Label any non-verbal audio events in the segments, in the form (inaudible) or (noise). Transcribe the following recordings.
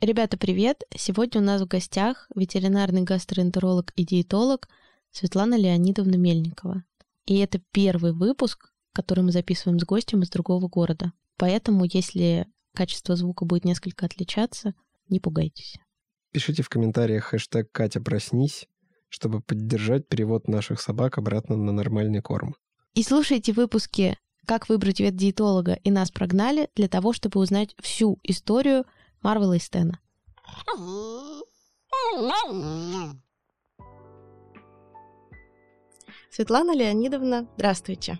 Ребята, привет! Сегодня у нас в гостях ветеринарный гастроэнтеролог и диетолог Светлана Леонидовна Мельникова. И это первый выпуск, который мы записываем с гостем из другого города. Поэтому, если качество звука будет несколько отличаться, не пугайтесь. Пишите в комментариях хэштег «Катя, проснись», чтобы поддержать перевод наших собак обратно на нормальный корм. И слушайте выпуски «Как выбрать ветдиетолога» и «Нас прогнали» для того, чтобы узнать всю историю – Марвела и Стена. Светлана Леонидовна, здравствуйте.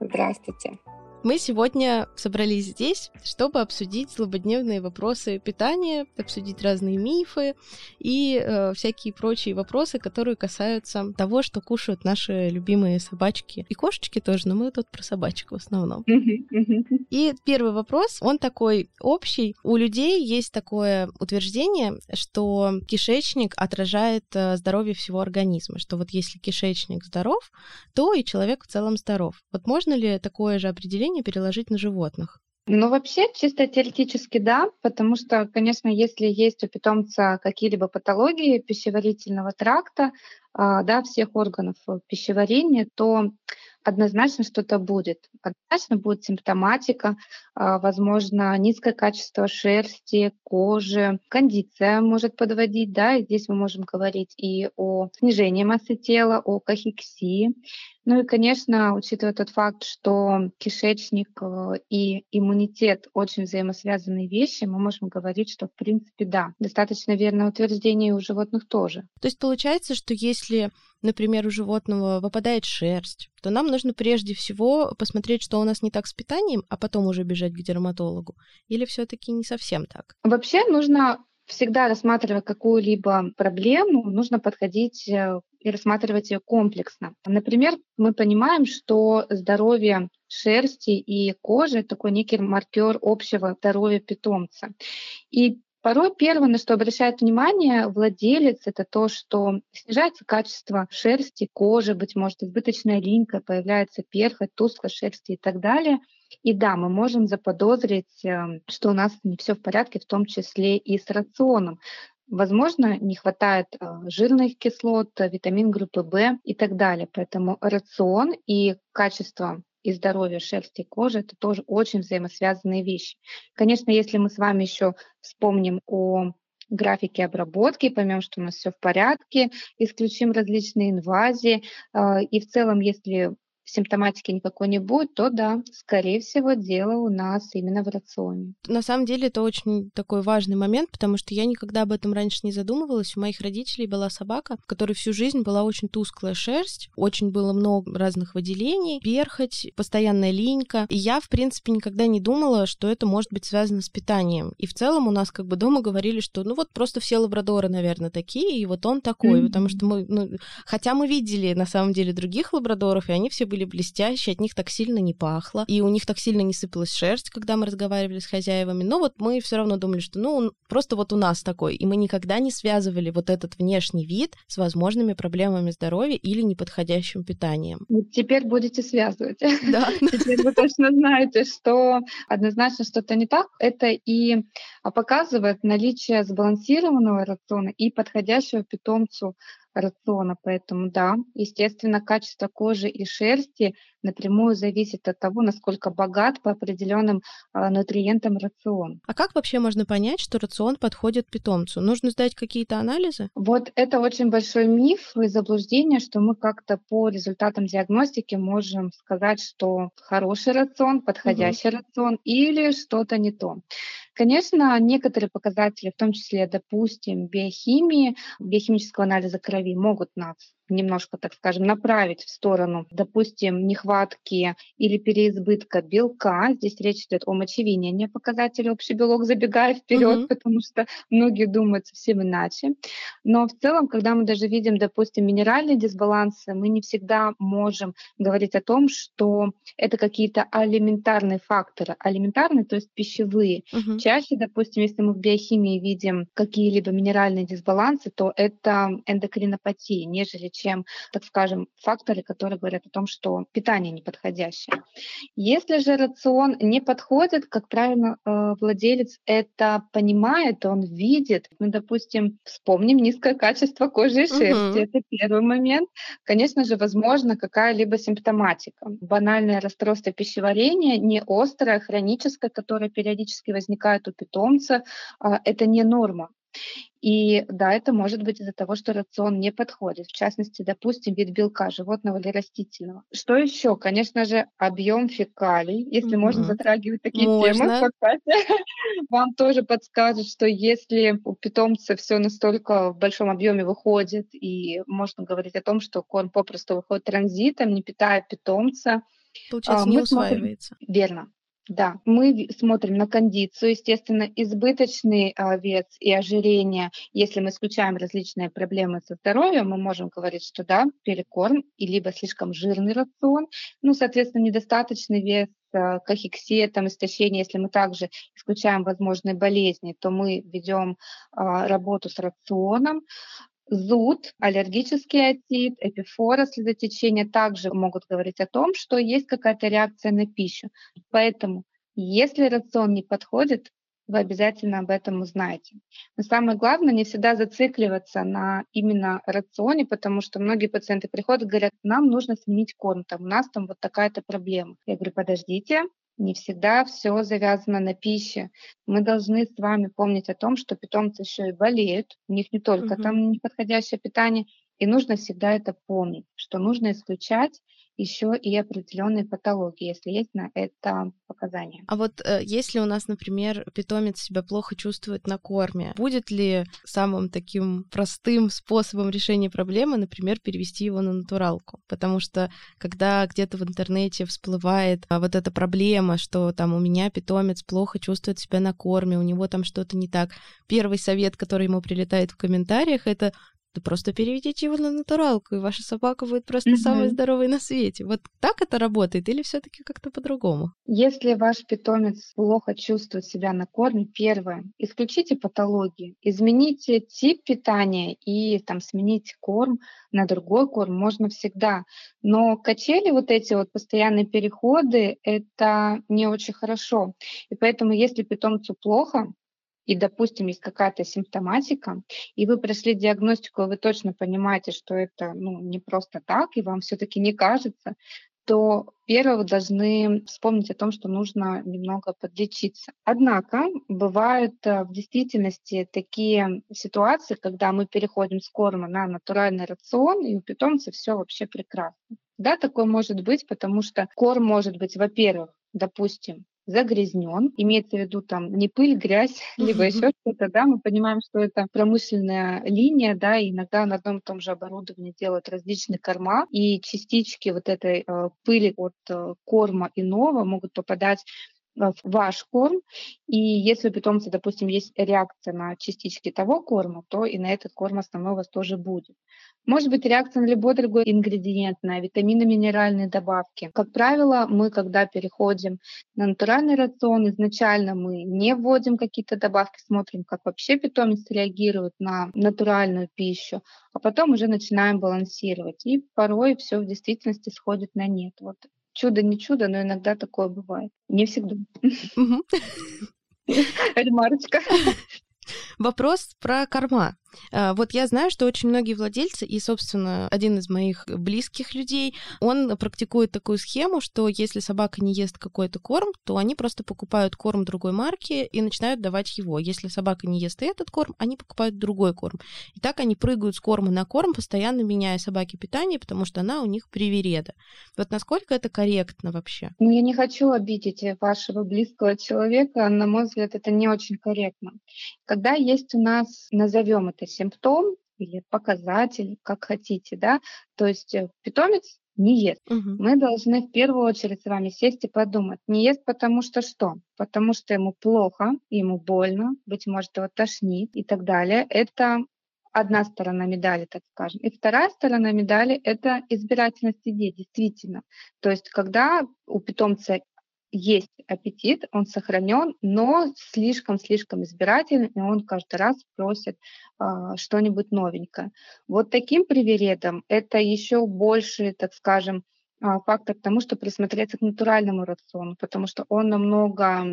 Здравствуйте. Мы сегодня собрались здесь, чтобы обсудить злободневные вопросы питания, обсудить разные мифы и э, всякие прочие вопросы, которые касаются того, что кушают наши любимые собачки и кошечки тоже, но мы тут про собачек в основном. И первый вопрос, он такой общий. У людей есть такое утверждение, что кишечник отражает э, здоровье всего организма, что вот если кишечник здоров, то и человек в целом здоров. Вот можно ли такое же определение поведение переложить на животных? Ну, вообще, чисто теоретически да, потому что, конечно, если есть у питомца какие-либо патологии пищеварительного тракта, а, да, всех органов пищеварения, то однозначно что-то будет. Однозначно будет симптоматика, а, возможно, низкое качество шерсти, кожи, кондиция может подводить, да, и здесь мы можем говорить и о снижении массы тела, о кахексии, ну и, конечно, учитывая тот факт, что кишечник э, и иммунитет очень взаимосвязанные вещи, мы можем говорить, что, в принципе, да, достаточно верное утверждение у животных тоже. То есть получается, что если, например, у животного выпадает шерсть, то нам нужно прежде всего посмотреть, что у нас не так с питанием, а потом уже бежать к дерматологу. Или все-таки не совсем так? Вообще нужно всегда рассматривая какую-либо проблему, нужно подходить э, и рассматривать ее комплексно. Например, мы понимаем, что здоровье шерсти и кожи — такой некий маркер общего здоровья питомца. И Порой первое, на что обращает внимание владелец, это то, что снижается качество шерсти, кожи, быть может, избыточная линька, появляется перхоть, тусклость шерсти и так далее. И да, мы можем заподозрить, э, что у нас не все в порядке, в том числе и с рационом. Возможно, не хватает э, жирных кислот, витамин группы В и так далее. Поэтому рацион и качество и здоровье шерсти и кожи – это тоже очень взаимосвязанные вещи. Конечно, если мы с вами еще вспомним о графике обработки, поймем, что у нас все в порядке, исключим различные инвазии. Э, и в целом, если симптоматики никакой не будет, то да, скорее всего, дело у нас именно в рационе. На самом деле это очень такой важный момент, потому что я никогда об этом раньше не задумывалась. У моих родителей была собака, в которой всю жизнь была очень тусклая шерсть, очень было много разных выделений, перхоть, постоянная линька. И я, в принципе, никогда не думала, что это может быть связано с питанием. И в целом у нас как бы дома говорили, что ну вот просто все лабрадоры, наверное, такие, и вот он такой, mm-hmm. потому что мы, ну, хотя мы видели на самом деле других лабрадоров, и они все были были блестящие, от них так сильно не пахло, и у них так сильно не сыпалась шерсть, когда мы разговаривали с хозяевами. Но вот мы все равно думали, что ну просто вот у нас такой, и мы никогда не связывали вот этот внешний вид с возможными проблемами здоровья или неподходящим питанием. Теперь будете связывать. Да. (laughs) Теперь вы точно знаете, что однозначно что-то не так. Это и показывает наличие сбалансированного рациона и подходящего питомцу рациона. Поэтому да, естественно, качество кожи и шерсти напрямую зависит от того, насколько богат по определенным а, нутриентам рацион. А как вообще можно понять, что рацион подходит питомцу? Нужно сдать какие-то анализы? Вот это очень большой миф и заблуждение, что мы как-то по результатам диагностики можем сказать, что хороший рацион, подходящий угу. рацион или что-то не то. Конечно, некоторые показатели, в том числе, допустим, биохимии, биохимического анализа крови, могут нас немножко, так скажем, направить в сторону, допустим, нехватки или переизбытка белка. Здесь речь идет о мочевине, не показателе общий белок, забегая вперед, угу. потому что многие думают совсем иначе. Но в целом, когда мы даже видим, допустим, минеральные дисбалансы, мы не всегда можем говорить о том, что это какие-то алиментарные факторы. Алиментарные, то есть пищевые. Угу. Чаще, допустим, если мы в биохимии видим какие-либо минеральные дисбалансы, то это эндокринопатия, нежели чем, так скажем, факторы, которые говорят о том, что питание неподходящее. Если же рацион не подходит, как правильно э, владелец это понимает, он видит. Мы, допустим, вспомним низкое качество кожи и шерсти. Угу. Это первый момент. Конечно же, возможно, какая-либо симптоматика. Банальное расстройство пищеварения, не острое, хроническое, которое периодически возникает у питомца, а, это не норма. И да, это может быть из-за того, что рацион не подходит. В частности, допустим, вид белка животного или растительного. Что еще? Конечно же, объем фекалий. Если mm-hmm. можно затрагивать такие можно. темы, Катя, (laughs) вам тоже подскажет, что если у питомца все настолько в большом объеме выходит, и можно говорить о том, что корм попросту выходит транзитом, не питая питомца, Получается, а, не усваивается. Смотрим... Верно. Да, мы смотрим на кондицию, естественно, избыточный а, вес и ожирение. Если мы исключаем различные проблемы со здоровьем, мы можем говорить, что да, перекорм и либо слишком жирный рацион, ну, соответственно, недостаточный вес а, кахексия, там, истощение, если мы также исключаем возможные болезни, то мы ведем а, работу с рационом. Зуд, аллергический отит, эпифора, слезотечение также могут говорить о том, что есть какая-то реакция на пищу. Поэтому, если рацион не подходит, вы обязательно об этом узнаете. Но самое главное, не всегда зацикливаться на именно рационе, потому что многие пациенты приходят и говорят, нам нужно сменить корм, там, у нас там вот такая-то проблема. Я говорю, подождите, не всегда все завязано на пище. Мы должны с вами помнить о том, что питомцы еще и болеют, у них не только угу. там неподходящее питание, и нужно всегда это помнить, что нужно исключать еще и определенные патологии, если есть на это показания. А вот э, если у нас, например, питомец себя плохо чувствует на корме, будет ли самым таким простым способом решения проблемы, например, перевести его на натуралку? Потому что когда где-то в интернете всплывает а, вот эта проблема, что там у меня питомец плохо чувствует себя на корме, у него там что-то не так, первый совет, который ему прилетает в комментариях, это да просто переведите его на натуралку, и ваша собака будет просто mm-hmm. самой здоровой на свете. Вот так это работает или все таки как-то по-другому? Если ваш питомец плохо чувствует себя на корме, первое, исключите патологии, измените тип питания и там сменить корм на другой корм можно всегда. Но качели, вот эти вот постоянные переходы, это не очень хорошо. И поэтому, если питомцу плохо, и, допустим, есть какая-то симптоматика, и вы прошли диагностику, и вы точно понимаете, что это ну, не просто так, и вам все-таки не кажется, то первое вы должны вспомнить о том, что нужно немного подлечиться. Однако бывают э, в действительности такие ситуации, когда мы переходим с корма на натуральный рацион, и у питомца все вообще прекрасно. Да, такое может быть, потому что корм может быть, во-первых, допустим, загрязнен, имеется в виду там не пыль, грязь, (laughs) либо еще что-то, да, мы понимаем, что это промышленная линия, да, и иногда на одном и том же оборудовании делают различные корма, и частички вот этой э, пыли от э, корма иного могут попадать в ваш корм. И если у питомца, допустим, есть реакция на частички того корма, то и на этот корм основной у вас тоже будет. Может быть реакция на любой другой ингредиент, на витамины-минеральные добавки. Как правило, мы, когда переходим на натуральный рацион, изначально мы не вводим какие-то добавки, смотрим, как вообще питомец реагирует на натуральную пищу, а потом уже начинаем балансировать. И порой все в действительности сходит на нет. Вот чудо не чудо, но иногда такое бывает. Не всегда. Ремарочка. (laughs) Вопрос про корма. А, вот я знаю, что очень многие владельцы, и, собственно, один из моих близких людей, он практикует такую схему, что если собака не ест какой-то корм, то они просто покупают корм другой марки и начинают давать его. Если собака не ест этот корм, они покупают другой корм. И так они прыгают с корма на корм, постоянно меняя собаке питание, потому что она у них привереда. Вот насколько это корректно вообще? Ну, я не хочу обидеть вашего близкого человека. На мой взгляд, это не очень корректно. Когда есть у нас, назовем это симптом или показатель, как хотите, да, то есть э, питомец не ест. Угу. Мы должны в первую очередь с вами сесть и подумать, не ест потому что что? Потому что ему плохо, ему больно, быть может, его тошнит и так далее. Это одна сторона медали, так скажем. И вторая сторона медали — это избирательность идей, действительно. То есть когда у питомца есть аппетит, он сохранен, но слишком-слишком избирательный, и он каждый раз просит а, что-нибудь новенькое. Вот таким привередом это еще больше, так скажем, фактор к тому, что присмотреться к натуральному рациону, потому что он намного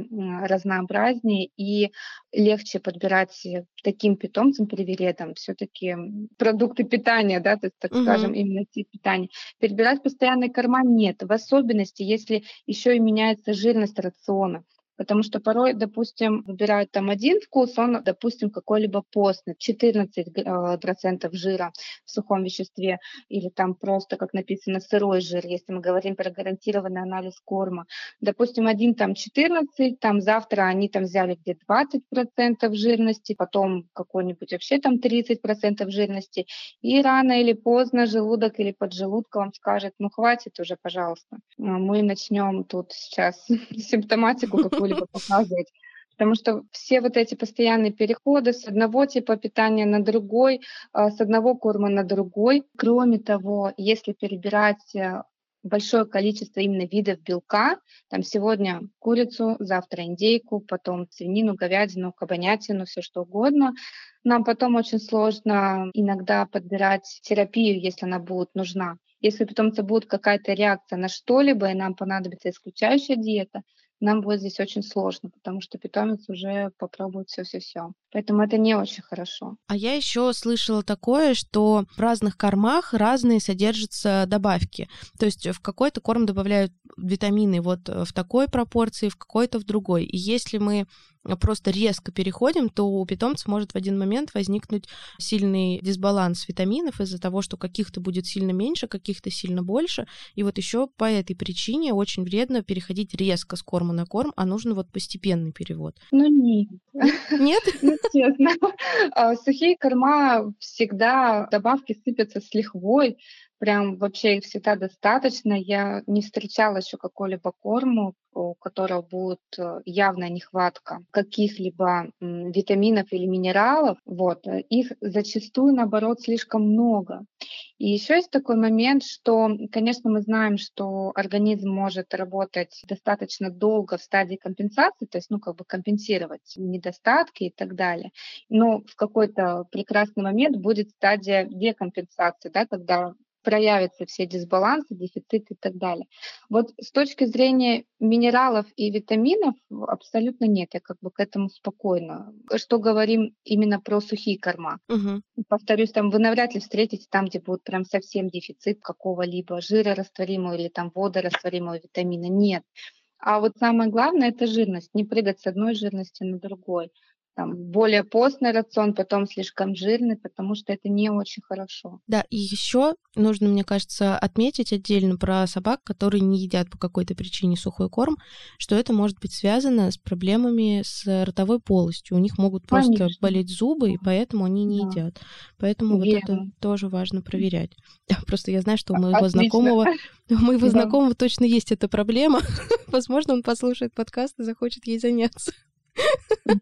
разнообразнее и легче подбирать таким питомцам привередом все-таки продукты питания, да, то есть, так угу. скажем, именно тип питания. Перебирать постоянные корма нет, в особенности, если еще и меняется жирность рациона. Потому что порой, допустим, выбирают там один вкус, он, допустим, какой-либо постный, 14% процентов жира в сухом веществе, или там просто, как написано, сырой жир, если мы говорим про гарантированный анализ корма. Допустим, один там 14, там завтра они там взяли где 20% жирности, потом какой-нибудь вообще там 30% жирности, и рано или поздно желудок или поджелудка вам скажет, ну хватит уже, пожалуйста. Мы начнем тут сейчас (laughs) симптоматику какую какую-либо показывать. Потому что все вот эти постоянные переходы с одного типа питания на другой, а, с одного корма на другой. Кроме того, если перебирать э, большое количество именно видов белка. Там сегодня курицу, завтра индейку, потом свинину, говядину, кабанятину, все что угодно. Нам потом очень сложно иногда подбирать терапию, если она будет нужна. Если у питомца будет какая-то реакция на что-либо, и нам понадобится исключающая диета, нам будет здесь очень сложно, потому что питомец уже попробует все-все-все. Поэтому это не очень хорошо. А я еще слышала такое, что в разных кормах разные содержатся добавки. То есть в какой-то корм добавляют витамины вот в такой пропорции, в какой-то в другой. И если мы просто резко переходим, то у питомца может в один момент возникнуть сильный дисбаланс витаминов из-за того, что каких-то будет сильно меньше, каких-то сильно больше. И вот еще по этой причине очень вредно переходить резко с корма на корм, а нужен вот постепенный перевод. Ну нет. Нет? (laughs) Ну, честно. А, сухие корма всегда добавки сыпятся с лихвой, прям вообще их всегда достаточно. Я не встречала еще какой-либо корму, у которого будет э, явная нехватка каких-либо витаминов или минералов. Вот. Э, их зачастую, наоборот, слишком много. И еще есть такой момент, что, конечно, мы знаем, что организм может работать достаточно долго в стадии компенсации, то есть, ну, как бы компенсировать недостатки и так далее. Но в какой-то прекрасный момент будет стадия декомпенсации, да, когда проявятся все дисбалансы, дефициты и так далее. Вот с точки зрения минералов и витаминов абсолютно нет, я как бы к этому спокойно. Что говорим именно про сухие корма. Угу. Повторюсь, там вы навряд ли встретите там, где будет прям совсем дефицит какого-либо жирорастворимого или там водорастворимого витамина. Нет. А вот самое главное это жирность, не прыгать с одной жирности на другой там, более постный рацион, потом слишком жирный, потому что это не очень хорошо. Да, и еще нужно, мне кажется, отметить отдельно про собак, которые не едят по какой-то причине сухой корм, что это может быть связано с проблемами с ротовой полостью. У них могут просто Конечно. болеть зубы, и поэтому они не да. едят. Поэтому Верно. вот это тоже важно проверять. Просто я знаю, что у моего Отлично. знакомого, (laughs) у моего да. знакомого точно есть эта проблема. (laughs) Возможно, он послушает подкаст и захочет ей заняться.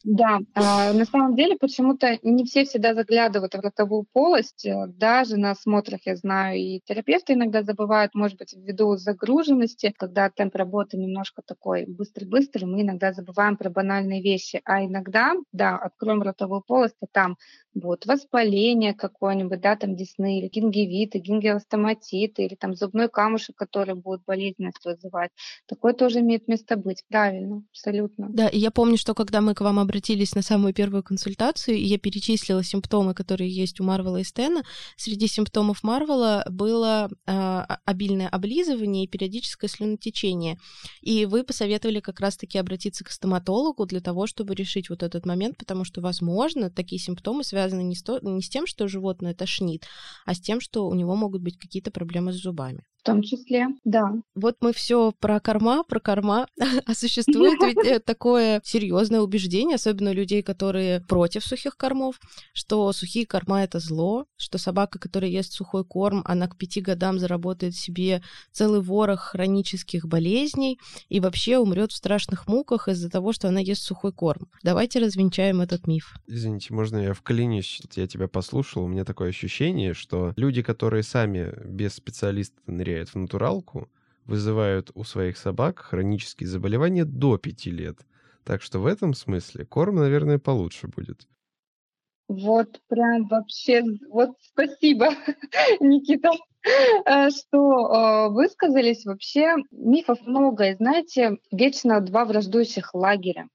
Да, а, на самом деле почему-то не все всегда заглядывают в ротовую полость. Э, даже на осмотрах, я знаю, и терапевты иногда забывают, может быть, ввиду загруженности, когда темп работы немножко такой быстрый-быстрый, мы иногда забываем про банальные вещи. А иногда, да, откроем ротовую полость, а там будет воспаление какое-нибудь, да, там десны, или гингивиты, гингиостоматиты, или там зубной камушек, который будет болезненность вызывать. Такое тоже имеет место быть, правильно, абсолютно. Да, и я помню, что когда мы к вам обратились на самую первую консультацию, и я перечислила симптомы, которые есть у Марвела и Стена, среди симптомов Марвела было э, обильное облизывание и периодическое слюнотечение. И вы посоветовали как раз-таки обратиться к стоматологу для того, чтобы решить вот этот момент, потому что, возможно, такие симптомы связаны не с, не с тем, что животное тошнит, а с тем, что у него могут быть какие-то проблемы с зубами. В том числе, да. Вот мы все про корма, про корма. (laughs) А существует ведь э, такое серьезное убеждение, особенно у людей, которые против сухих кормов, что сухие корма это зло, что собака, которая ест сухой корм, она к пяти годам заработает себе целый ворох хронических болезней и вообще умрет в страшных муках из-за того, что она ест сухой корм. Давайте развенчаем этот миф. Извините, можно я вклинюсь? Я тебя послушал, у меня такое ощущение, что люди, которые сами без специалиста ныряют в натуралку, вызывают у своих собак хронические заболевания до 5 лет. Так что в этом смысле корм, наверное, получше будет. Вот прям вообще, вот спасибо, (laughs) Никита, э, что э, высказались. Вообще мифов много. И знаете, вечно два враждующих лагеря.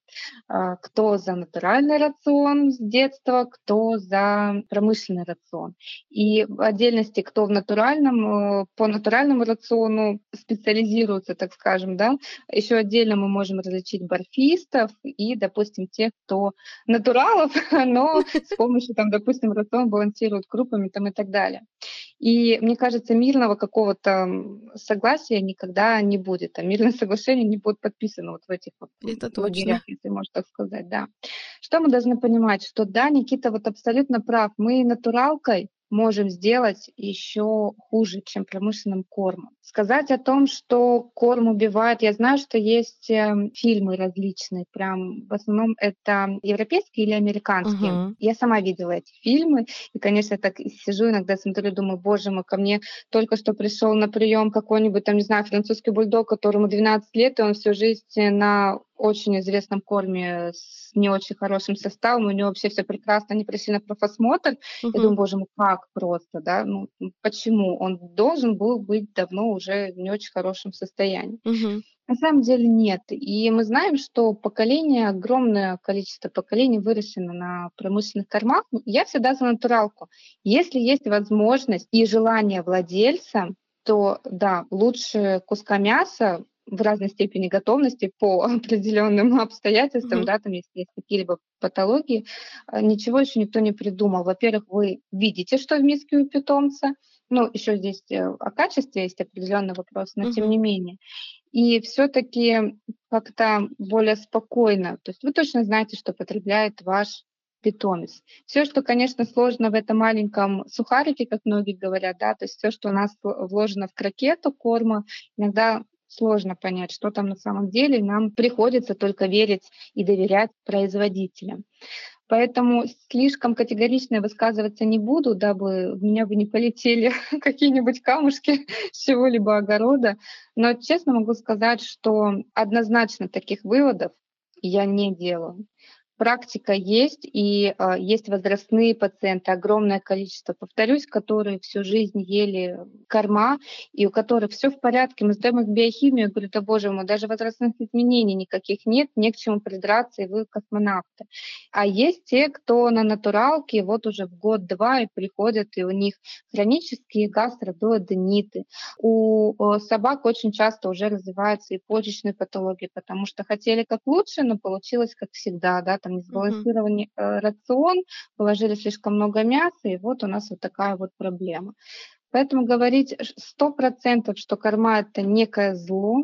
А, кто за натуральный рацион с детства, кто за промышленный рацион. И в отдельности, кто в натуральном, э, по натуральному рациону специализируется, так скажем, да, еще отдельно мы можем различить барфистов и, допустим, тех, кто натуралов, (laughs) но с помощью, там, допустим, рацион балансируют крупами там, и так далее. И мне кажется, мирного какого-то согласия никогда не будет, а мирное (laughs) соглашение не будет подписано вот в этих вот Это точно. если можно так сказать, да. Что мы должны понимать, что да, Никита вот абсолютно прав, мы натуралкой можем сделать еще хуже, чем промышленным кормом. Сказать о том, что корм убивает, я знаю, что есть эм, фильмы различные, прям в основном это европейские или американские. Uh-huh. Я сама видела эти фильмы, и, конечно, я так сижу иногда смотрю, думаю, боже мой, ко мне только что пришел на прием какой-нибудь, там, не знаю, французский бульдог, которому 12 лет, и он всю жизнь на очень известном корме с не очень хорошим составом, у него вообще все прекрасно, они пришли на профосмотр, uh-huh. я думаю, боже мой, как просто, да, ну почему? Он должен был быть давно уже в не очень хорошем состоянии. Uh-huh. На самом деле нет. И мы знаем, что поколение, огромное количество поколений выращено на промышленных кормах. Я всегда за натуралку. Если есть возможность и желание владельца, то да, лучше куска мяса в разной степени готовности по (laughs) определенным обстоятельствам, mm-hmm. да, там, если есть какие-либо патологии, а, ничего еще никто не придумал. Во-первых, вы видите, что в миске у питомца, ну, еще здесь э, о качестве есть определенный вопрос, но mm-hmm. тем не менее. И все-таки как-то более спокойно, то есть вы точно знаете, что потребляет ваш питомец. Все, что, конечно, сложно в этом маленьком сухарике, как многие говорят, да, то есть все, что у нас вложено в крокету корма, иногда сложно понять, что там на самом деле. Нам приходится только верить и доверять производителям. Поэтому слишком категорично высказываться не буду, дабы в меня бы не полетели (laughs) какие-нибудь камушки (laughs) с чего-либо огорода. Но честно могу сказать, что однозначно таких выводов я не делаю практика есть, и э, есть возрастные пациенты, огромное количество, повторюсь, которые всю жизнь ели корма, и у которых все в порядке, мы сдаем их биохимию, говорю, да боже мой, даже возрастных изменений никаких нет, не к чему придраться, и вы космонавты. А есть те, кто на натуралке, вот уже в год-два и приходят, и у них хронические гастродуодениты. У собак очень часто уже развиваются и почечные патологии, потому что хотели как лучше, но получилось как всегда, да, там несбалансированный mm-hmm. рацион, положили слишком много мяса, и вот у нас вот такая вот проблема. Поэтому говорить сто процентов, что корма это некое зло,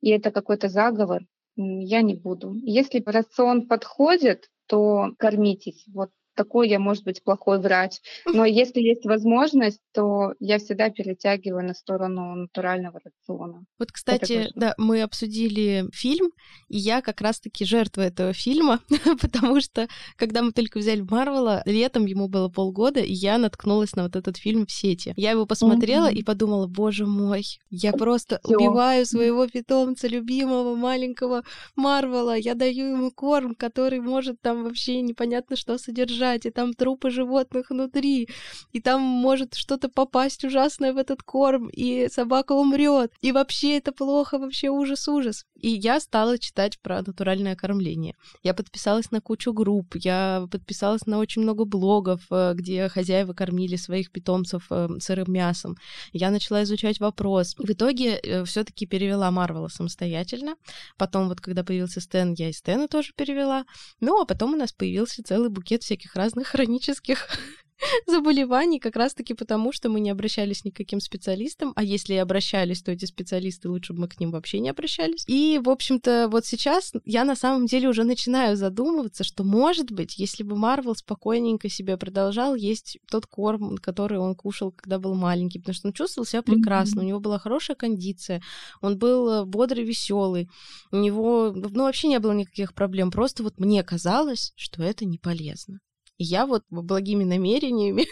и это какой-то заговор, я не буду. Если рацион подходит, то кормитесь. Вот такой я, может быть, плохой врач. Но (laughs) если есть возможность, то я всегда перетягиваю на сторону натурального рациона. Вот, кстати, да, мы обсудили фильм, и я как раз-таки жертва этого фильма, (laughs) потому что, когда мы только взяли Марвела, летом ему было полгода, и я наткнулась на вот этот фильм в сети. Я его посмотрела mm-hmm. и подумала, боже мой, я просто Всё. убиваю своего питомца, любимого, маленького Марвела, я даю ему корм, который может там вообще непонятно что содержать, лежать, и там трупы животных внутри, и там может что-то попасть ужасное в этот корм, и собака умрет. И вообще это плохо, вообще ужас-ужас. И я стала читать про натуральное кормление. Я подписалась на кучу групп, я подписалась на очень много блогов, э, где хозяева кормили своих питомцев э, сырым мясом. Я начала изучать вопрос. В итоге э, все таки перевела Марвела самостоятельно. Потом вот, когда появился Стэн, я и Стэна тоже перевела. Ну, а потом у нас появился целый букет всяких разных (laughs) хронических (laughs) заболеваний как раз-таки потому, что мы не обращались ни к каким специалистам, а если и обращались, то эти специалисты лучше бы мы к ним вообще не обращались. И, в общем-то, вот сейчас я на самом деле уже начинаю задумываться, что, может быть, если бы Марвел спокойненько себе продолжал есть тот корм, который он кушал, когда был маленький, потому что он чувствовал себя прекрасно, mm-hmm. у него была хорошая кондиция, он был э, бодрый, веселый, у него, ну, вообще не было никаких проблем, просто вот мне казалось, что это не полезно. И я вот благими намерениями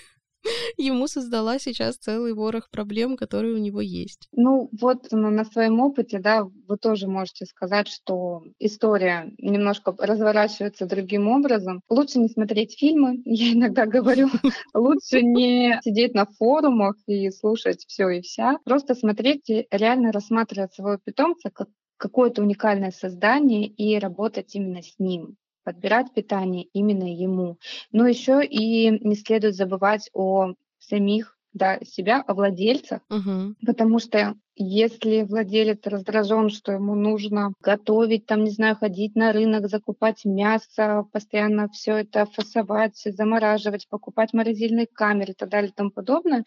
(laughs) ему создала сейчас целый ворох проблем, которые у него есть. Ну, вот на, на своем опыте, да, вы тоже можете сказать, что история немножко разворачивается другим образом. Лучше не смотреть фильмы, (laughs) я иногда говорю, (laughs) лучше не сидеть на форумах и слушать все и вся. Просто смотреть и реально рассматривать своего питомца как какое-то уникальное создание и работать именно с ним подбирать питание именно ему. Но еще и не следует забывать о самих да, себя, о владельцах, угу. потому что если владелец раздражен, что ему нужно готовить, там, не знаю, ходить на рынок, закупать мясо, постоянно все это фасовать, замораживать, покупать морозильные камеры и так далее и тому подобное,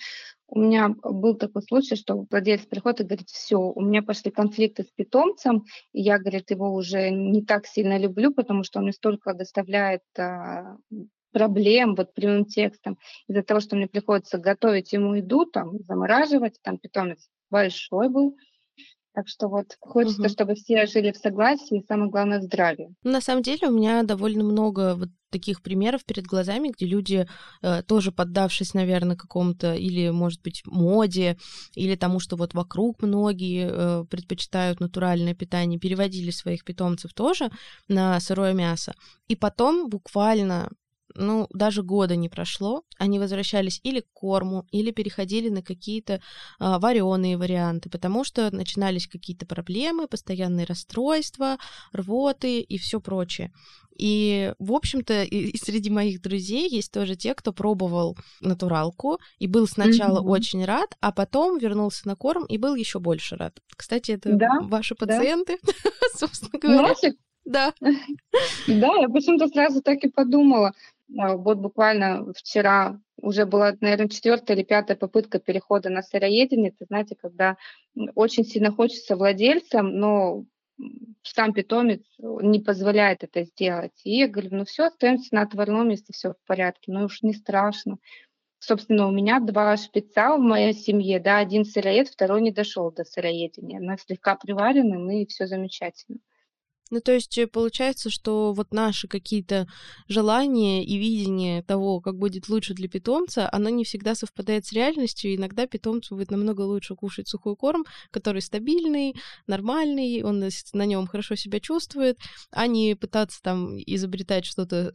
у меня был такой случай, что владелец приходит и говорит, все, у меня пошли конфликты с питомцем, и я, говорит, его уже не так сильно люблю, потому что он мне столько доставляет а, проблем вот прямым текстом. Из-за того, что мне приходится готовить ему еду, там, замораживать, там питомец большой был, так что вот хочется, угу. чтобы все жили в согласии и самое главное в здравии. Ну, на самом деле у меня довольно много вот таких примеров перед глазами, где люди, э, тоже поддавшись, наверное, какому-то или, может быть, моде, или тому, что вот вокруг многие э, предпочитают натуральное питание, переводили своих питомцев тоже на сырое мясо. И потом буквально ну, даже года не прошло, они возвращались или к корму, или переходили на какие-то а, вареные варианты, потому что начинались какие-то проблемы, постоянные расстройства, рвоты и все прочее. И, в общем-то, и, среди моих друзей есть тоже те, кто пробовал натуралку и был сначала mm-hmm. очень рад, а потом вернулся на корм и был еще больше рад. Кстати, это да, ваши пациенты, да. (laughs) собственно говоря. Наши? Да. (laughs) Да, я почему-то сразу так и подумала. А, вот буквально вчера уже была, наверное, четвертая или пятая попытка перехода на сыроедение. Это, знаете, когда очень сильно хочется владельцам, но сам питомец не позволяет это сделать. И я говорю, ну все, остаемся на отварном, если все в порядке, ну уж не страшно. Собственно, у меня два шпица в моей семье, да, один сыроед, второй не дошел до сыроедения. Мы слегка приварены, мы и все замечательно. Ну, то есть э, получается, что вот наши какие-то желания и видение того, как будет лучше для питомца, оно не всегда совпадает с реальностью. Иногда питомцу будет намного лучше кушать сухой корм, который стабильный, нормальный, он на нем хорошо себя чувствует, а не пытаться там изобретать что-то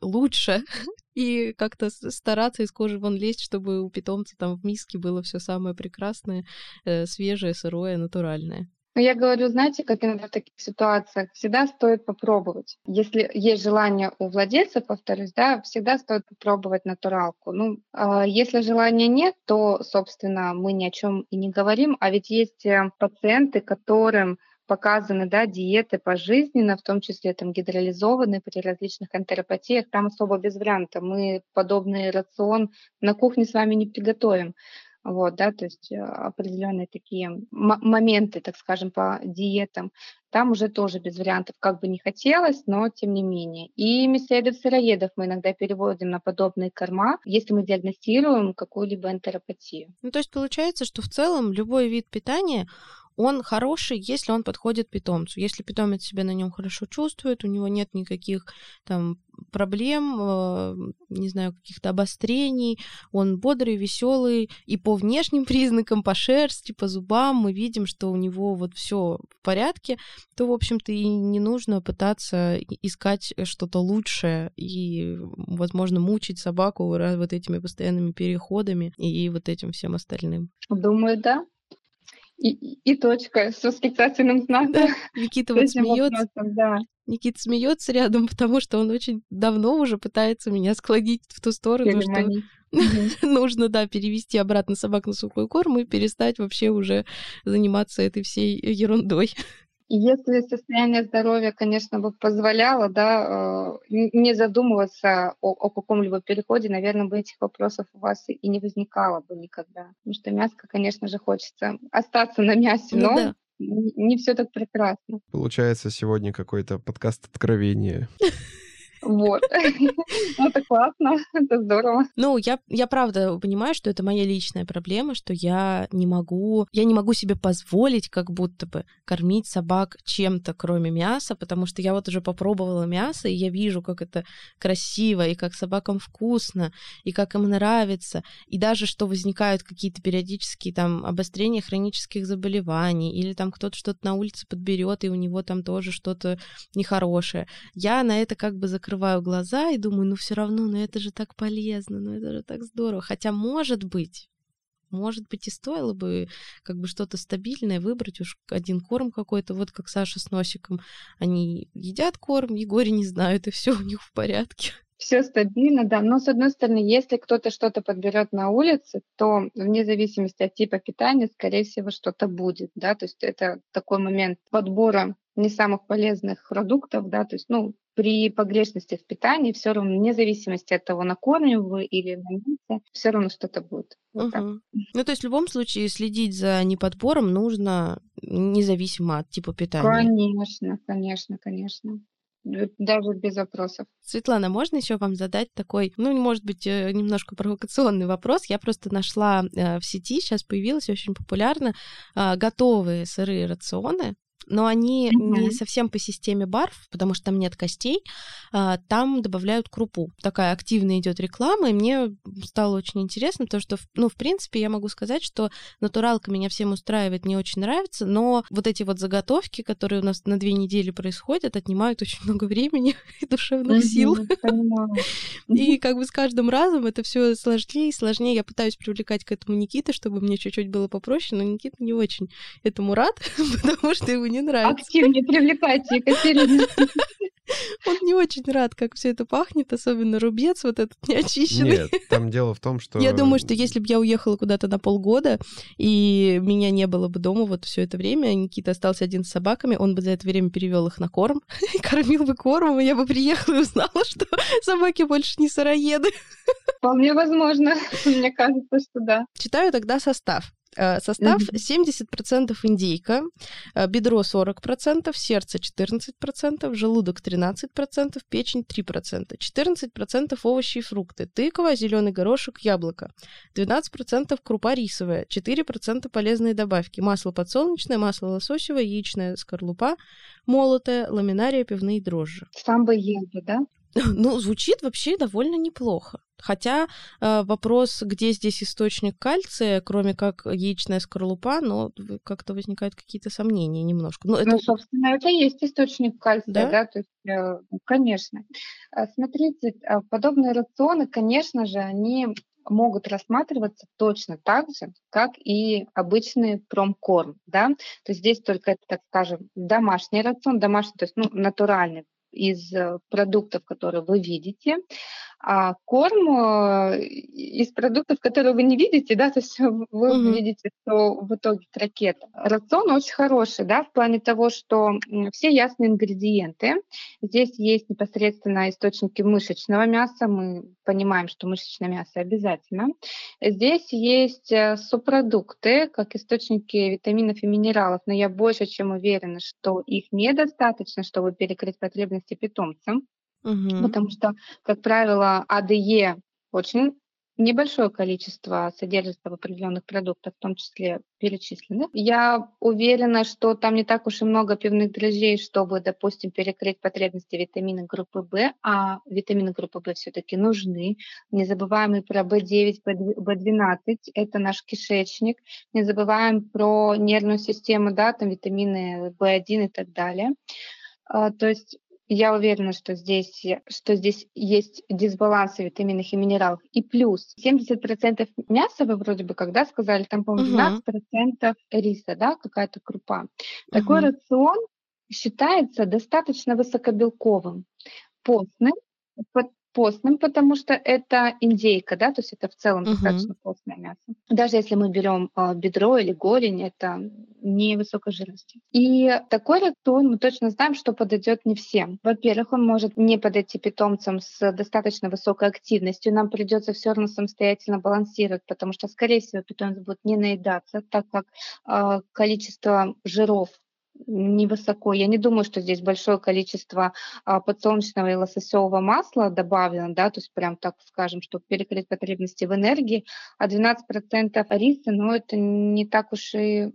лучше (laughs) и как-то стараться из кожи вон лезть, чтобы у питомца там в миске было все самое прекрасное, э, свежее, сырое, натуральное. Но я говорю, знаете, как иногда в таких ситуациях, всегда стоит попробовать. Если есть желание у владельца, повторюсь, да, всегда стоит попробовать натуралку. Ну, э, если желания нет, то, собственно, мы ни о чем и не говорим. А ведь есть э, пациенты, которым показаны да, диеты пожизненно, в том числе там гидролизованные при различных энтеропатиях, там особо без варианта. Мы подобный рацион на кухне с вами не приготовим. Вот, да, то есть э, определенные такие моменты, так скажем, по диетам, там уже тоже без вариантов, как бы не хотелось, но тем не менее. И мясоедов, сыроедов мы иногда переводим на подобные корма, если мы диагностируем какую-либо энтеропатию. Ну, то есть получается, что в целом любой вид питания он хороший, если он подходит питомцу. Если питомец себя на нем хорошо чувствует, у него нет никаких там проблем, э, не знаю, каких-то обострений, он бодрый, веселый, и по внешним (laughs) признакам, по шерсти, по зубам мы видим, что у него вот все в порядке, то, в общем-то, и не нужно пытаться искать что-то лучшее и, возможно, мучить собаку вот этими постоянными переходами и вот этим всем остальным. Думаю, да и, и точка с восклицательным знаком. Да, Никита вот смеется. Да. Никита смеется рядом, потому что он очень давно уже пытается меня склонить в ту сторону, что (laughs) нужно, да, перевести обратно собак на сухой корм и перестать вообще уже заниматься этой всей ерундой. Если состояние здоровья, конечно, бы позволяло, да, э, не задумываться о, о каком-либо переходе, наверное, бы этих вопросов у вас и не возникало бы никогда. Потому что мясо, конечно же, хочется остаться на мясе, ну, но да. не все так прекрасно. Получается, сегодня какой-то подкаст откровения. (laughs) Вот. (laughs) Ну, это классно, это здорово. Ну, я, я правда понимаю, что это моя личная проблема, что я не могу, я не могу себе позволить как будто бы кормить собак чем-то, кроме мяса, потому что я вот уже попробовала мясо, и я вижу, как это красиво, и как собакам вкусно, и как им нравится, и даже что возникают какие-то периодические там обострения хронических заболеваний, или там кто-то что-то на улице подберет, и у него там тоже что-то нехорошее. Я на это как бы закрываю глаза и думаю, ну все равно, ну это же так полезно, ну это же так здорово. Хотя, может быть, может быть, и стоило бы как бы что-то стабильное выбрать, уж один корм какой-то, вот как Саша с носиком. Они едят корм, Егоре не знают, и все у них в порядке. Все стабильно, да. Но, с одной стороны, если кто-то что-то подберет на улице, то вне зависимости от типа питания, скорее всего, что-то будет, да. То есть это такой момент подбора не самых полезных продуктов, да, то есть, ну, при погрешности в питании все равно, вне зависимости от того, накормим вы или на все равно что-то будет. Вот угу. Ну, то есть в любом случае следить за неподбором нужно независимо от типа питания. Конечно, конечно, конечно даже без вопросов. Светлана, можно еще вам задать такой, ну, может быть, э, немножко провокационный вопрос? Я просто нашла э, в сети, сейчас появилось очень популярно, а, готовые сырые рационы, но они mm-hmm. не совсем по системе барф, потому что там нет костей, а, там добавляют крупу. Такая активная идет реклама, и мне стало очень интересно, потому что, ну, в принципе, я могу сказать, что натуралка меня всем устраивает, мне очень нравится, но вот эти вот заготовки, которые у нас на две недели происходят, отнимают очень (laughs) много времени (laughs) и душевных mm-hmm, сил. (laughs) И как бы с каждым разом это все сложнее и сложнее. Я пытаюсь привлекать к этому Никиты, чтобы мне чуть-чуть было попроще, но Никита не очень этому рад, потому что его не нравится. Активнее привлекайте, Екатерина. (laughs) Он не очень рад, как все это пахнет, особенно рубец вот этот неочищенный. Нет, там дело в том, что... Я думаю, что если бы я уехала куда-то на полгода, и меня не было бы дома вот все это время, Никита остался один с собаками, он бы за это время перевел их на корм, (laughs) кормил бы кормом, и я бы приехала и узнала, что (laughs) собаки больше не сыроеды. Вполне возможно, мне кажется, что да. Читаю тогда состав. Э, состав 70% индейка, э, бедро 40%, сердце 14%, желудок 13%, печень 3%, 14% овощи и фрукты, тыква, зеленый горошек, яблоко, 12% крупа рисовая, 4% полезные добавки, масло подсолнечное, масло лососевое, яичная скорлупа, молотая, ламинария, пивные дрожжи. Сам бы ел да? (laughs) Ну, звучит вообще довольно неплохо. Хотя э, вопрос, где здесь источник кальция, кроме как яичная скорлупа, но как-то возникают какие-то сомнения немножко. Ну, это... ну собственно, это и есть источник кальция, да, да? то есть, э, конечно. Э, смотрите, э, подобные рационы, конечно же, они могут рассматриваться точно так же, как и обычный промкорм, да, то есть здесь только, так скажем, домашний рацион, домашний, то есть ну, натуральный из э, продуктов, которые вы видите, а корм э, из продуктов, которые вы не видите, да, (laughs) то есть вы mm-hmm. видите, что в итоге крокет. Рацион очень хороший, да, в плане того, что все ясные ингредиенты. Здесь есть непосредственно источники мышечного мяса, мы понимаем, что мышечное мясо обязательно. Здесь есть э, субпродукты, как источники витаминов и минералов, но я больше чем уверена, что их недостаточно, чтобы перекрыть потребности питомцам. Угу. Потому что, как правило, АДЕ очень небольшое количество содержится в определенных продуктах, в том числе перечисленных. Я уверена, что там не так уж и много пивных дрожжей, чтобы, допустим, перекрыть потребности витамина группы В, а витамины группы В все-таки нужны. Не забываем и про В9, В12, это наш кишечник. Не забываем про нервную систему, да, там витамины В1 и так далее. А, то есть я уверена, что здесь, что здесь есть дисбаланс в витаминах и минералах. И плюс 70% мяса вы вроде бы когда сказали, там, по-моему, 12% риса, да, какая-то крупа. Такой угу. рацион считается достаточно высокобелковым, постным, постным, потому что это индейка, да, то есть это в целом uh-huh. достаточно постное мясо. Даже если мы берем э, бедро или голень, это не высокой жирности. И такой рацион мы точно знаем, что подойдет не всем. Во-первых, он может не подойти питомцам с достаточно высокой активностью. Нам придется все равно самостоятельно балансировать, потому что, скорее всего, питомец будет не наедаться, так как э, количество жиров невысоко. Я не думаю, что здесь большое количество а, подсолнечного и лососевого масла добавлено, да, то есть прям так скажем, чтобы перекрыть потребности в энергии, а 12% риса, ну, это не так уж и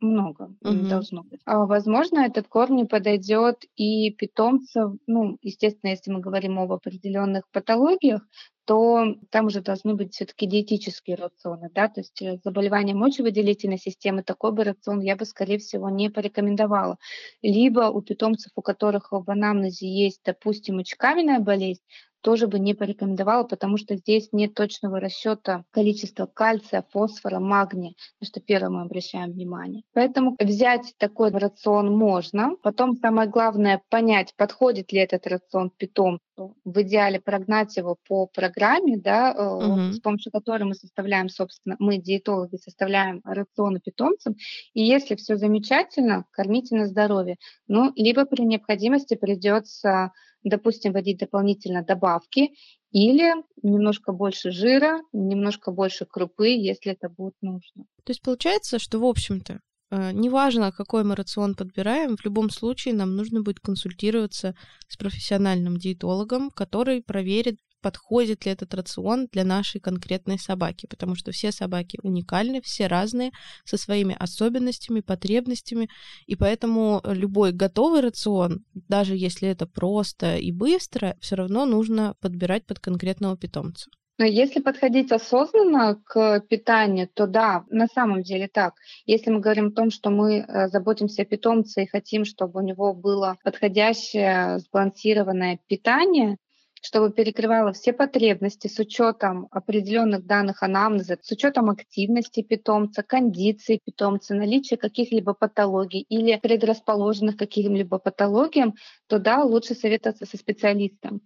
много угу. должно быть. А, возможно, этот корм не подойдет и питомцам, ну, естественно, если мы говорим об определенных патологиях, то там уже должны быть все-таки диетические рационы, да, то есть э, заболевания мочевыделительной системы, такой бы рацион я бы, скорее всего, не порекомендовала. Либо у питомцев, у которых в анамнезе есть, допустим, мочекаменная болезнь, тоже бы не порекомендовала, потому что здесь нет точного расчета количества кальция, фосфора, магния, на что первое мы обращаем внимание. Поэтому взять такой рацион можно. Потом самое главное понять, подходит ли этот рацион питомцу. В идеале прогнать его по программе, да, угу. с помощью которой мы составляем, собственно, мы, диетологи, составляем рационы питомцам. И если все замечательно, кормите на здоровье. Ну, либо при необходимости придется допустим, вводить дополнительно добавки или немножко больше жира, немножко больше крупы, если это будет нужно. То есть получается, что, в общем-то, э, неважно, какой мы рацион подбираем, в любом случае нам нужно будет консультироваться с профессиональным диетологом, который проверит подходит ли этот рацион для нашей конкретной собаки, потому что все собаки уникальны, все разные, со своими особенностями, потребностями, и поэтому любой готовый рацион, даже если это просто и быстро, все равно нужно подбирать под конкретного питомца. Но если подходить осознанно к питанию, то да, на самом деле так. Если мы говорим о том, что мы э, заботимся о питомце и хотим, чтобы у него было подходящее сбалансированное питание, чтобы перекрывало все потребности с учетом определенных данных анамнеза, с учетом активности питомца, кондиции питомца, наличия каких-либо патологий или предрасположенных каким-либо патологиям, то да, лучше советоваться со специалистом.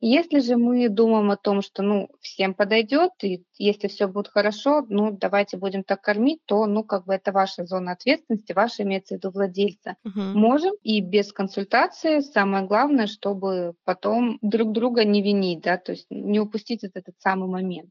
Если же мы думаем о том, что ну, всем подойдет, и если все будет хорошо, ну давайте будем так кормить, то ну как бы это ваша зона ответственности, ваша имеется в виду владельца. Угу. Можем и без консультации. Самое главное, чтобы потом друг друга не винить, да, то есть не упустить этот самый момент.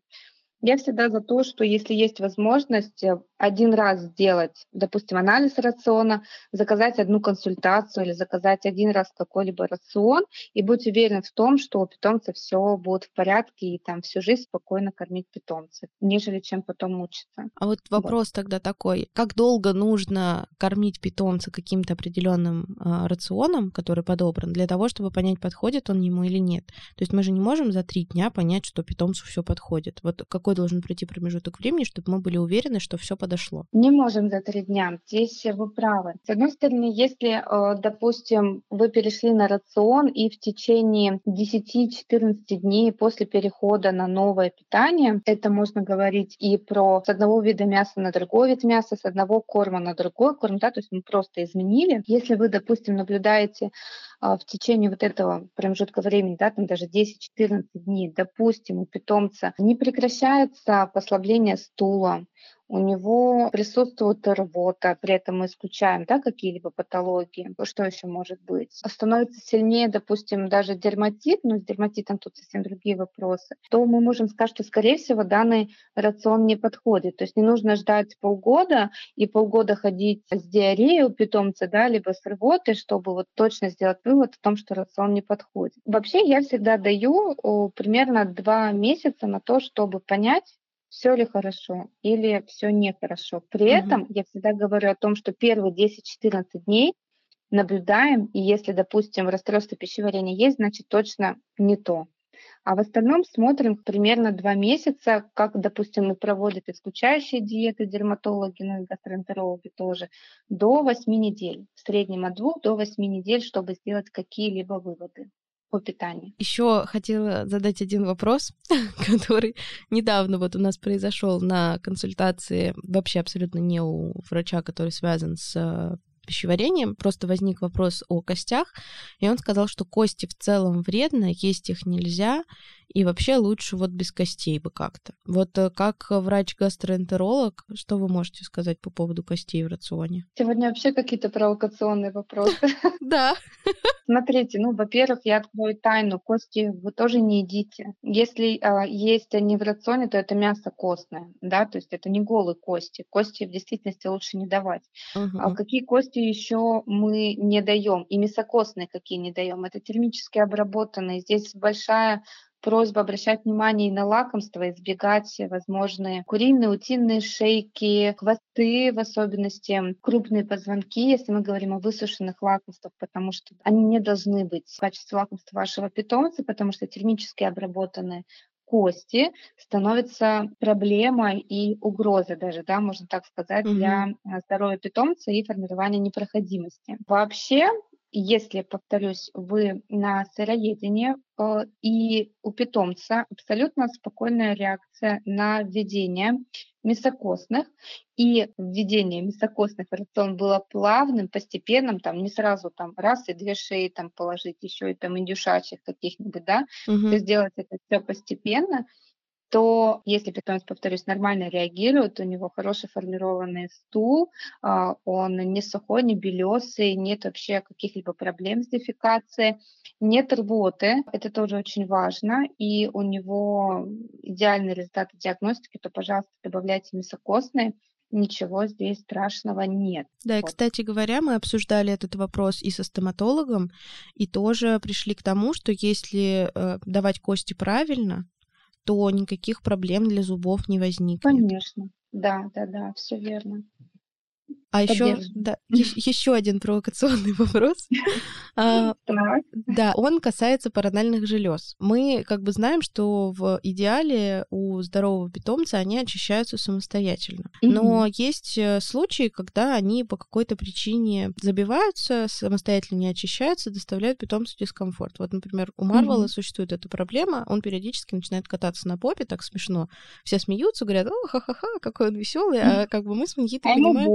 Я всегда за то, что если есть возможность э, один раз сделать, допустим, анализ рациона, заказать одну консультацию или заказать один раз какой-либо рацион и быть уверен в том, что у питомца все будет в порядке и там всю жизнь спокойно кормить питомца, нежели чем потом мучиться. А вот вопрос вот. тогда такой, как долго нужно кормить питомца каким-то определенным э, рационом, который подобран, для того, чтобы понять, подходит он ему или нет? То есть мы же не можем за три дня понять, что питомцу все подходит. Вот какой должен пройти промежуток времени, чтобы мы были уверены, что все подошло? Не можем за три дня. Здесь вы правы. С одной стороны, если, э, допустим, вы перешли на рацион и в течение 10-14 дней после перехода на новое питание, это можно говорить и про с одного вида мяса на другой вид мяса, с одного корма на другой корм, да, то есть мы просто изменили. Если вы, допустим, наблюдаете в течение вот этого промежутка времени, да, там даже 10-14 дней, допустим, у питомца не прекращается послабление стула, у него присутствует рвота, при этом мы исключаем да, какие-либо патологии. Что еще может быть? Становится сильнее, допустим, даже дерматит, но с дерматитом тут совсем другие вопросы, то мы можем сказать, что, скорее всего, данный рацион не подходит. То есть не нужно ждать полгода и полгода ходить с диареей у питомца, да, либо с рвотой, чтобы вот точно сделать вывод о том, что рацион не подходит. Вообще я всегда даю примерно два месяца на то, чтобы понять, все ли хорошо или все нехорошо. При угу. этом я всегда говорю о том, что первые 10-14 дней наблюдаем, и если, допустим, расстройство пищеварения есть, значит точно не то. А в остальном смотрим примерно два месяца, как, допустим, и проводят исключающие диеты дерматологи, ну и гастроэнтерологи тоже, до 8 недель. В среднем от 2 до 8 недель, чтобы сделать какие-либо выводы по питанию. Еще хотела задать один вопрос, (laughs) который недавно вот у нас произошел на консультации, вообще абсолютно не у врача, который связан с э, пищеварением, просто возник вопрос о костях, и он сказал, что кости в целом вредно, есть их нельзя, и вообще лучше вот без костей бы как-то. Вот э, как врач-гастроэнтеролог, что вы можете сказать по поводу костей в рационе? Сегодня вообще какие-то провокационные вопросы. (laughs) Да. Смотрите, ну, во-первых, я открою тайну, кости вы тоже не едите. Если э, есть они в рационе, то это мясо костное, да, то есть это не голые кости. Кости в действительности лучше не давать. А какие кости еще мы не даем? И мясокостные какие не даем? Это термически обработанные. Здесь большая просьба обращать внимание и на лакомство, избегать возможные куриные, утиные шейки, хвосты в особенности, крупные позвонки, если мы говорим о высушенных лакомствах, потому что они не должны быть в качестве лакомства вашего питомца, потому что термически обработанные кости становятся проблемой и угрозой даже, да, можно так сказать, угу. для здоровья питомца и формирования непроходимости. Вообще если, повторюсь, вы на сыроедении э, и у питомца абсолютно спокойная реакция на введение мясокостных, и введение мясокостных в рацион было плавным, постепенным, там не сразу там раз и две шеи там положить, еще и там индюшачьих каких-нибудь, да, угу. то есть делать это все постепенно, то если питомец, повторюсь, нормально реагирует, у него хороший формированный стул, а, он не сухой, не белесый, нет вообще каких-либо проблем с дефекацией, нет рвоты, это тоже очень важно, и у него идеальный результат диагностики, то, пожалуйста, добавляйте мясокостные, ничего здесь страшного нет. Да, и, кстати говоря, мы обсуждали этот вопрос и со стоматологом, и тоже пришли к тому, что если э, давать кости правильно, то никаких проблем для зубов не возникнет. Конечно, да, да, да, все верно. А еще, да, еще один провокационный (laughs) вопрос. (laughs) А, да, он касается паранальных желез. Мы как бы знаем, что в идеале у здорового питомца они очищаются самостоятельно. Но есть э, случаи, когда они по какой-то причине забиваются, самостоятельно не очищаются, доставляют питомцу дискомфорт. Вот, например, у Марвела существует эта проблема, он периодически начинает кататься на попе, так смешно. Все смеются, говорят, о, ха-ха-ха, какой он веселый, а как бы мы с Маньитой а понимаем...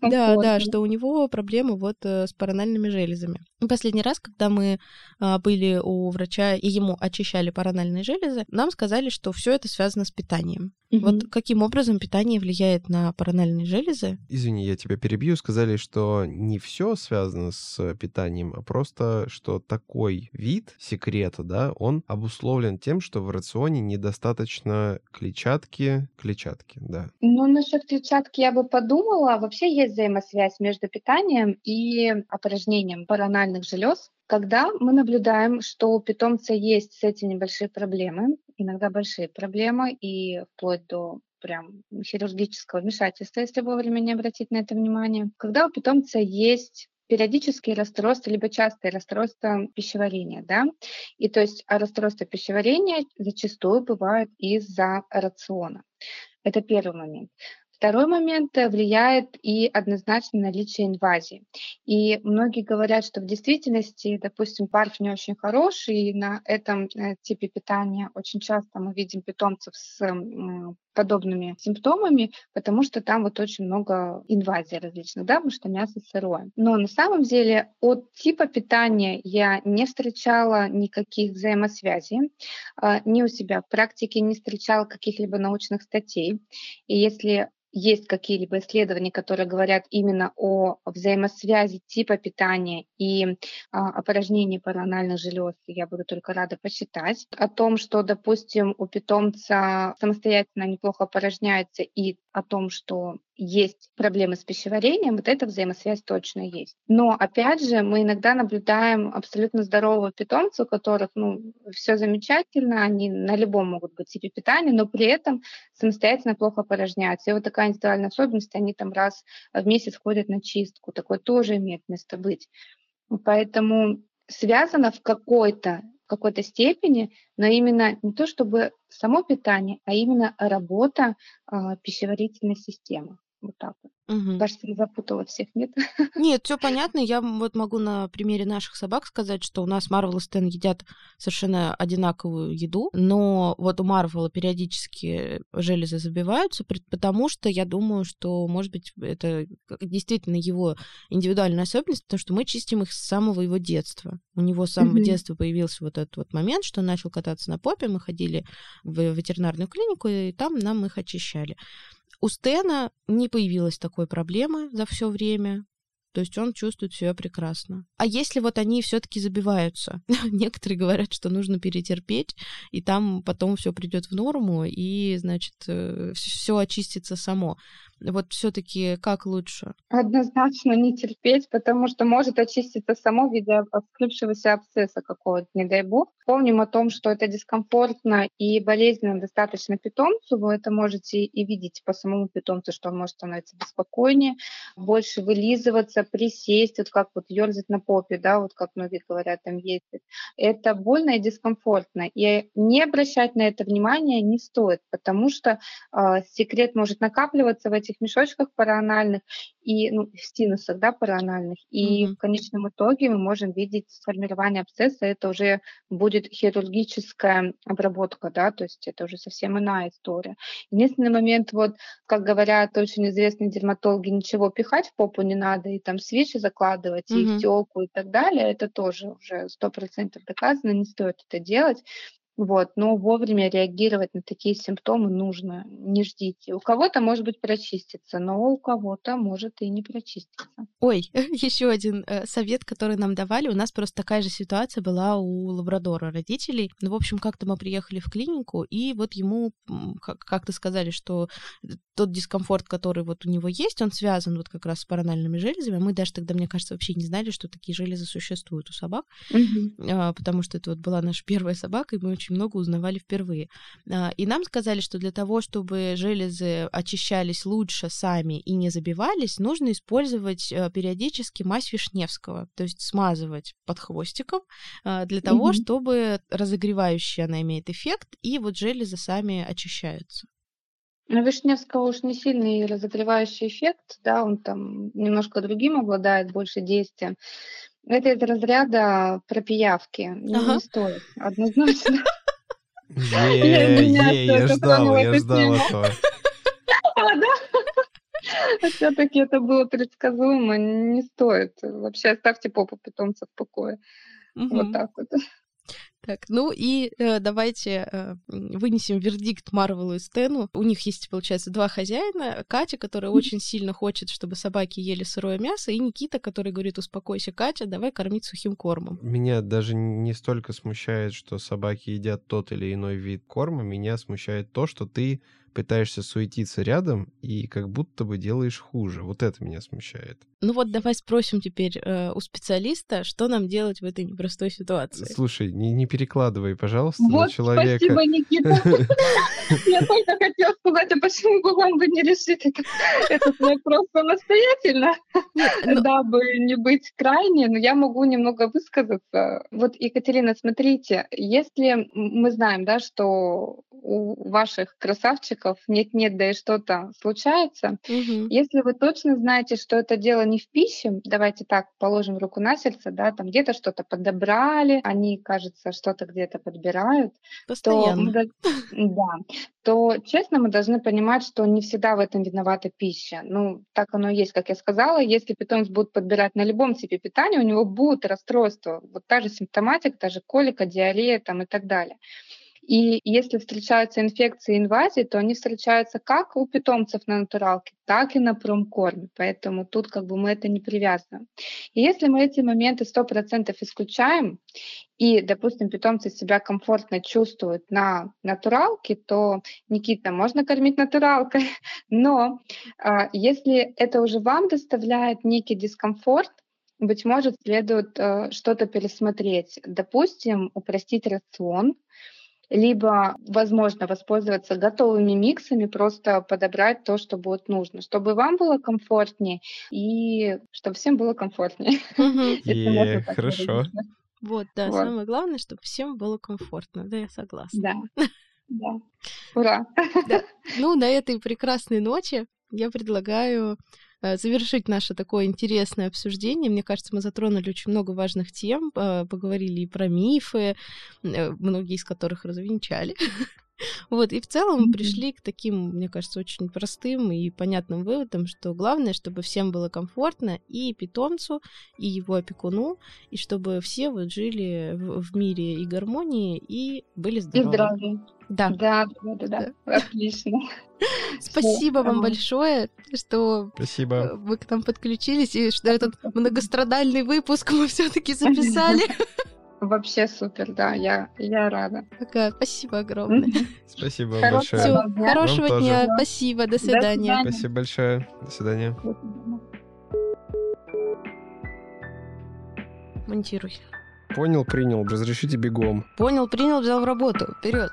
да, да, что у него проблемы вот э, с паранальными железами. Последний раз, когда мы а, были у врача и ему очищали паранальные железы, нам сказали, что все это связано с питанием. Угу. Вот каким образом питание влияет на паранальные железы? Извини, я тебя перебью. Сказали, что не все связано с питанием, а просто, что такой вид секрета, да, он обусловлен тем, что в рационе недостаточно клетчатки, клетчатки, да. Ну, насчет клетчатки я бы подумала. Вообще есть взаимосвязь между питанием и опорожнением паранальных желез. Когда мы наблюдаем, что у питомца есть с этим небольшие проблемы, иногда большие проблемы, и вплоть до прям хирургического вмешательства, если вовремя не обратить на это внимание. Когда у питомца есть периодические расстройства, либо частые расстройства пищеварения, да, и то есть а расстройства пищеварения зачастую бывают из-за рациона. Это первый момент. Второй момент э, влияет и однозначно наличие инвазии. И многие говорят, что в действительности, допустим, парф не очень хороший, и на этом э, типе питания очень часто мы видим питомцев с подобными симптомами, потому что там вот очень много инвазий различных, да, потому что мясо сырое. Но на самом деле от типа питания я не встречала никаких взаимосвязей, а, ни у себя в практике не встречала каких-либо научных статей. И если есть какие-либо исследования, которые говорят именно о взаимосвязи типа питания и а, опорожнении паранальных желез, я буду только рада посчитать. О том, что, допустим, у питомца самостоятельно неплохо опорожняется и о том, что есть проблемы с пищеварением, вот эта взаимосвязь точно есть. Но опять же, мы иногда наблюдаем абсолютно здорового питомца, у которых ну, все замечательно, они на любом могут быть типе питания, но при этом самостоятельно плохо порожняются. И вот такая индивидуальная особенность, они там раз в месяц ходят на чистку. Такое тоже имеет место быть. Поэтому связано в какой-то какой-то степени, но именно не то чтобы само питание, а именно работа э, пищеварительной системы. Вот так вот. Угу. Кажется, я запутала всех, нет? (laughs) Нет, все понятно. Я вот могу на примере наших собак сказать, что у нас Марвел и Стэн едят совершенно одинаковую еду, но вот у Марвела периодически железы забиваются, потому что я думаю, что, может быть, это действительно его индивидуальная особенность, потому что мы чистим их с самого его детства. У него с самого mm детства появился вот этот вот момент, что он начал кататься на попе, мы ходили в ветеринарную клинику, и там нам их очищали. У Стена не появилось такой проблемы за все время. То есть он чувствует себя прекрасно. А если вот они все-таки забиваются, (laughs) некоторые говорят, что нужно перетерпеть, и там потом все придет в норму, и, значит, э, все очистится само. Вот все-таки как лучше? Однозначно не терпеть, потому что может очиститься само в виде открывшегося абсцесса какого-то, не дай бог. Помним о том, что это дискомфортно и болезненно достаточно питомцу. Вы это можете и видеть по самому питомцу, что он может становиться беспокойнее, больше вылизываться, присесть, вот как вот ерзать на попе, да, вот как многие говорят, там ездить. Это больно и дискомфортно. И не обращать на это внимание не стоит, потому что э, секрет может накапливаться в этих этих мешочках параанальных и ну, в синусах да, параанальных. И mm-hmm. в конечном итоге мы можем видеть формирование абсцесса. Это уже будет хирургическая обработка, да, то есть это уже совсем иная история. Единственный момент, вот, как говорят очень известные дерматологи, ничего пихать в попу не надо, и там свечи закладывать, mm-hmm. и в телку и так далее, это тоже уже сто процентов доказано, не стоит это делать. Вот, но вовремя реагировать на такие симптомы нужно, не ждите. У кого-то может быть прочиститься, но у кого-то может и не прочиститься. Ой, (laughs) еще один э, совет, который нам давали. У нас просто такая же ситуация была у лабрадора родителей. Ну, в общем, как-то мы приехали в клинику, и вот ему как-то сказали, что тот дискомфорт, который вот у него есть, он связан вот как раз с паранальными железами. Мы даже тогда, мне кажется, вообще не знали, что такие железы существуют у собак, mm-hmm. потому что это вот была наша (laughs) первая собака, и мы очень много узнавали впервые. А, и нам сказали, что для того, чтобы железы очищались лучше сами и не забивались, нужно использовать э, периодически мазь Вишневского, то есть смазывать под хвостиком а, для того, mm-hmm. чтобы разогревающая она имеет эффект, и вот железы сами очищаются. У Вишневского уж не сильный разогревающий эффект, да, он там немножко другим обладает, больше действия. Это из разряда пропиявки. Ага. Не стоит, однозначно. (laughs) Я ждал, я ждал этого. А, да? Все-таки это было предсказуемо, не стоит. Вообще оставьте попу питомца в покое. Вот так вот. Так, ну и э, давайте э, вынесем вердикт Марвелу и Стэну. У них есть, получается, два хозяина. Катя, которая очень сильно хочет, чтобы собаки ели сырое мясо, и Никита, который говорит, успокойся, Катя, давай кормить сухим кормом. Меня даже не столько смущает, что собаки едят тот или иной вид корма, меня смущает то, что ты пытаешься суетиться рядом и как будто бы делаешь хуже. Вот это меня смущает. Ну вот давай спросим теперь э, у специалиста, что нам делать в этой непростой ситуации. Слушай, не, не перекладывай, пожалуйста, вот, на человека. Спасибо, Никита. (laughs) Я только хотела сказать, а почему бы вам бы не решить этот вопрос самостоятельно, (laughs) ну дабы не быть крайне, но я могу немного высказаться. Вот, Екатерина, смотрите, если мы знаем, да, что у ваших красавчиков нет-нет, да и что-то случается. Угу. Если вы точно знаете, что это дело не в пище, давайте так положим руку на сердце, да, там где-то что-то подобрали, они, кажется, что-то где-то подбирают, Постоянно. то да, то честно мы должны понимать, что не всегда в этом виновата пища. Ну, так оно и есть, как я сказала. Если питомец будет подбирать на любом типе питания, у него будут расстройства. Вот та же симптоматика, та же колика, диарея там, и так далее. И если встречаются инфекции и инвазии, то они встречаются как у питомцев на натуралке, так и на промкорме. Поэтому тут как бы мы это не привязываем. И если мы эти моменты 100% исключаем, и, допустим, питомцы себя комфортно чувствуют на натуралке, то, Никита, можно кормить натуралкой. (laughs) Но а, если это уже вам доставляет некий дискомфорт, быть может, следует э, что-то пересмотреть. Допустим, упростить рацион, либо, возможно, воспользоваться готовыми миксами, просто подобрать то, что будет нужно, чтобы вам было комфортнее и чтобы всем было комфортнее. (laughs) Хорошо. Вот, да, самое главное, чтобы всем было комфортно. Да, я согласна. Да. (laughs) Да. Ура! Да. (laughs) Ну, на этой прекрасной ночи я предлагаю завершить наше такое интересное обсуждение. Мне кажется, мы затронули очень много важных тем, э, поговорили и про мифы, э, многие из которых развенчали. (laughs) Вот, и в целом мы пришли к таким, мне кажется, очень простым и понятным выводам, что главное, чтобы всем было комфортно и питомцу, и его опекуну, и чтобы все вот жили в, в мире и гармонии и были здоровы. И здравы. Да. Да, да, да, да. Отлично. (laughs) Спасибо вам большое, что Спасибо. вы к нам подключились, и что этот многострадальный выпуск мы все-таки (laughs) записали. Вообще супер, да, я, я рада. Пока, спасибо огромное. Спасибо большое. Всё, дня. хорошего Вам дня, тоже. спасибо, до свидания. свидания. Спасибо большое. До свидания. До свидания. Монтируй. Понял, принял. Разрешите бегом. Понял, принял, взял в работу. Вперед.